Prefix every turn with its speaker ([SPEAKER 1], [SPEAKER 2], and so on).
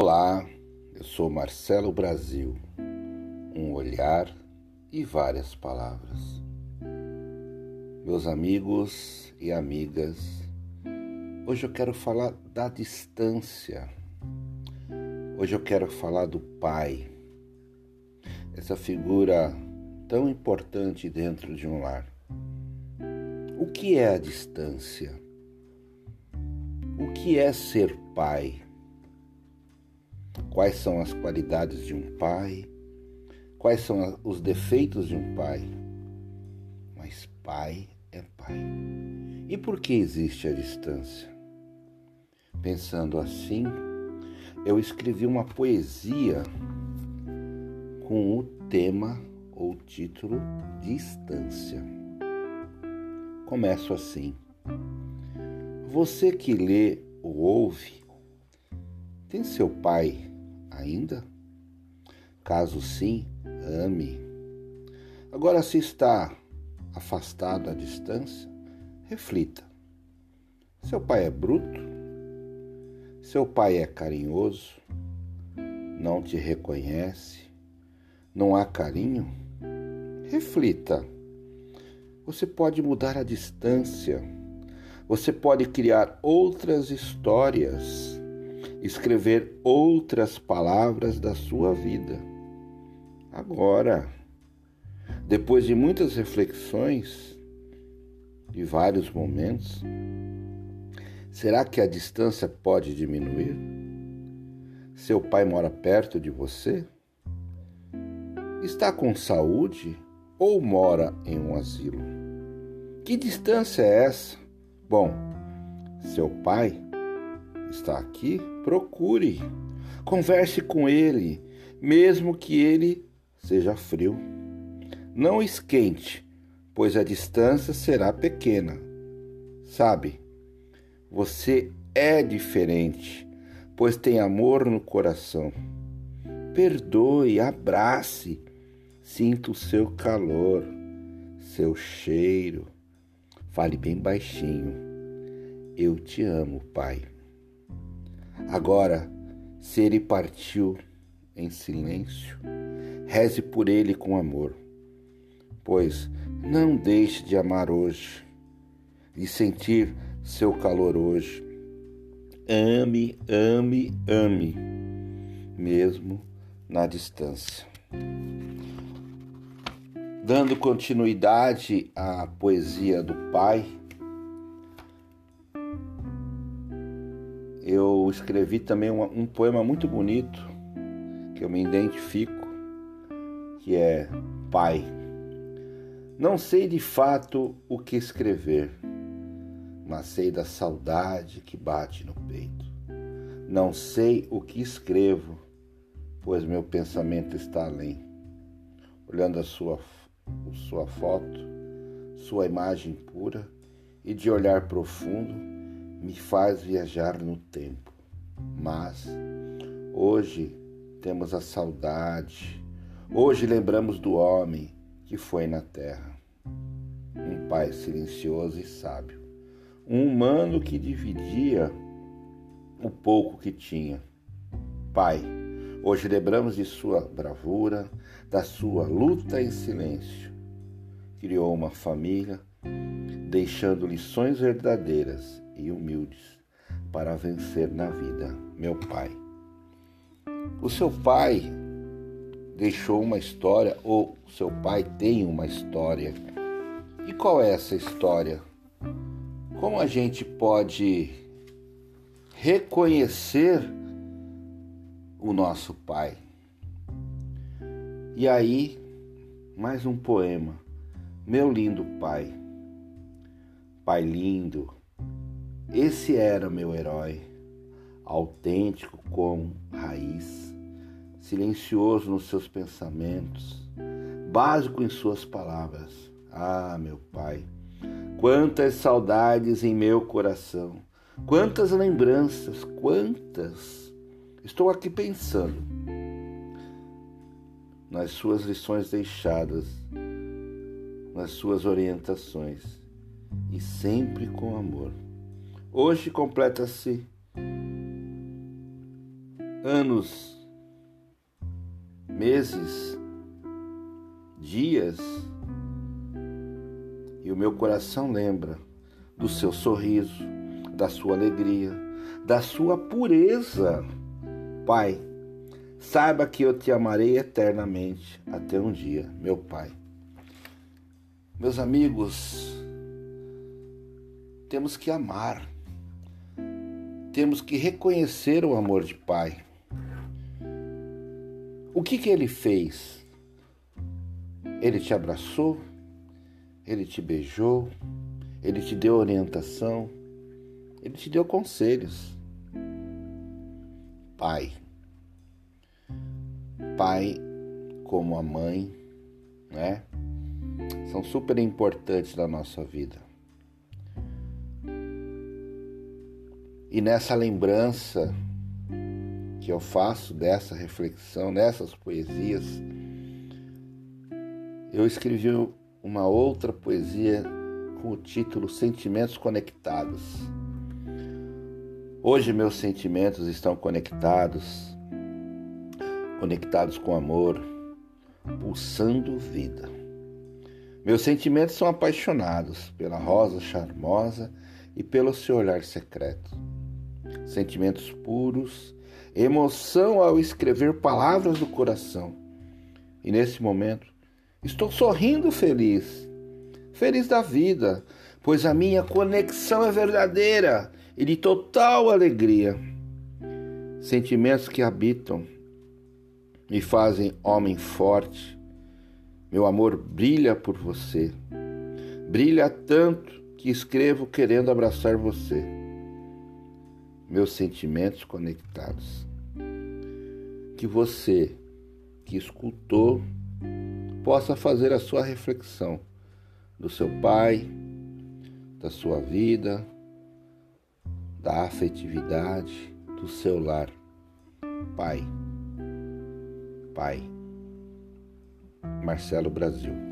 [SPEAKER 1] Olá, eu sou Marcelo Brasil. Um olhar e várias palavras. Meus amigos e amigas, hoje eu quero falar da distância. Hoje eu quero falar do pai. Essa figura tão importante dentro de um lar. O que é a distância? O que é ser pai? Quais são as qualidades de um pai? Quais são os defeitos de um pai? Mas pai é pai. E por que existe a distância? Pensando assim, eu escrevi uma poesia com o tema ou título Distância. Começo assim. Você que lê ou ouve, tem seu pai ainda? Caso sim, ame. Agora, se está afastado à distância, reflita. Seu pai é bruto? Seu pai é carinhoso? Não te reconhece? Não há carinho? Reflita. Você pode mudar a distância. Você pode criar outras histórias escrever outras palavras da sua vida. Agora, depois de muitas reflexões, de vários momentos, será que a distância pode diminuir? Seu pai mora perto de você? Está com saúde ou mora em um asilo? Que distância é essa? Bom, seu pai está aqui, procure, converse com ele, mesmo que ele seja frio. Não esquente, pois a distância será pequena. Sabe, você é diferente, pois tem amor no coração. Perdoe, abrace, sinta o seu calor, seu cheiro. Fale bem baixinho. Eu te amo, Pai. Agora, se ele partiu em silêncio, reze por ele com amor, pois não deixe de amar hoje e sentir seu calor hoje. Ame, ame, ame, mesmo na distância. Dando continuidade à poesia do Pai, eu escrevi também um, um poema muito bonito que eu me identifico, que é Pai. Não sei de fato o que escrever, mas sei da saudade que bate no peito. Não sei o que escrevo, pois meu pensamento está além. Olhando a sua, sua foto, sua imagem pura, e de olhar profundo, me faz viajar no tempo. Mas hoje temos a saudade, hoje lembramos do homem que foi na terra. Um pai silencioso e sábio, um humano que dividia o pouco que tinha. Pai, hoje lembramos de sua bravura, da sua luta em silêncio. Criou uma família, deixando lições verdadeiras e humildes para vencer na vida, meu Pai. O seu pai deixou uma história, ou seu pai tem uma história. E qual é essa história? Como a gente pode reconhecer o nosso pai? E aí, mais um poema. Meu lindo pai. Pai lindo, esse era meu herói, autêntico como raiz, silencioso nos seus pensamentos, básico em suas palavras. Ah, meu pai, quantas saudades em meu coração, quantas lembranças, quantas. Estou aqui pensando nas suas lições deixadas, nas suas orientações e sempre com amor. Hoje completa-se anos, meses, dias, e o meu coração lembra do seu sorriso, da sua alegria, da sua pureza. Pai, saiba que eu te amarei eternamente até um dia, meu Pai. Meus amigos, temos que amar, temos que reconhecer o amor de Pai. O que, que ele fez? Ele te abraçou, ele te beijou, ele te deu orientação, ele te deu conselhos. Pai. Pai, como a mãe, né? São super importantes na nossa vida. E nessa lembrança que eu faço dessa reflexão, nessas poesias, eu escrevi uma outra poesia com o título Sentimentos Conectados. Hoje meus sentimentos estão conectados, conectados com amor, pulsando vida. Meus sentimentos são apaixonados pela rosa charmosa e pelo seu olhar secreto. Sentimentos puros, emoção ao escrever palavras do coração. E nesse momento, estou sorrindo feliz, feliz da vida, pois a minha conexão é verdadeira e de total alegria. Sentimentos que habitam me fazem homem forte. Meu amor brilha por você. Brilha tanto que escrevo querendo abraçar você. Meus sentimentos conectados. Que você que escutou possa fazer a sua reflexão do seu pai, da sua vida, da afetividade, do seu lar. Pai. Pai. Marcelo Brasil.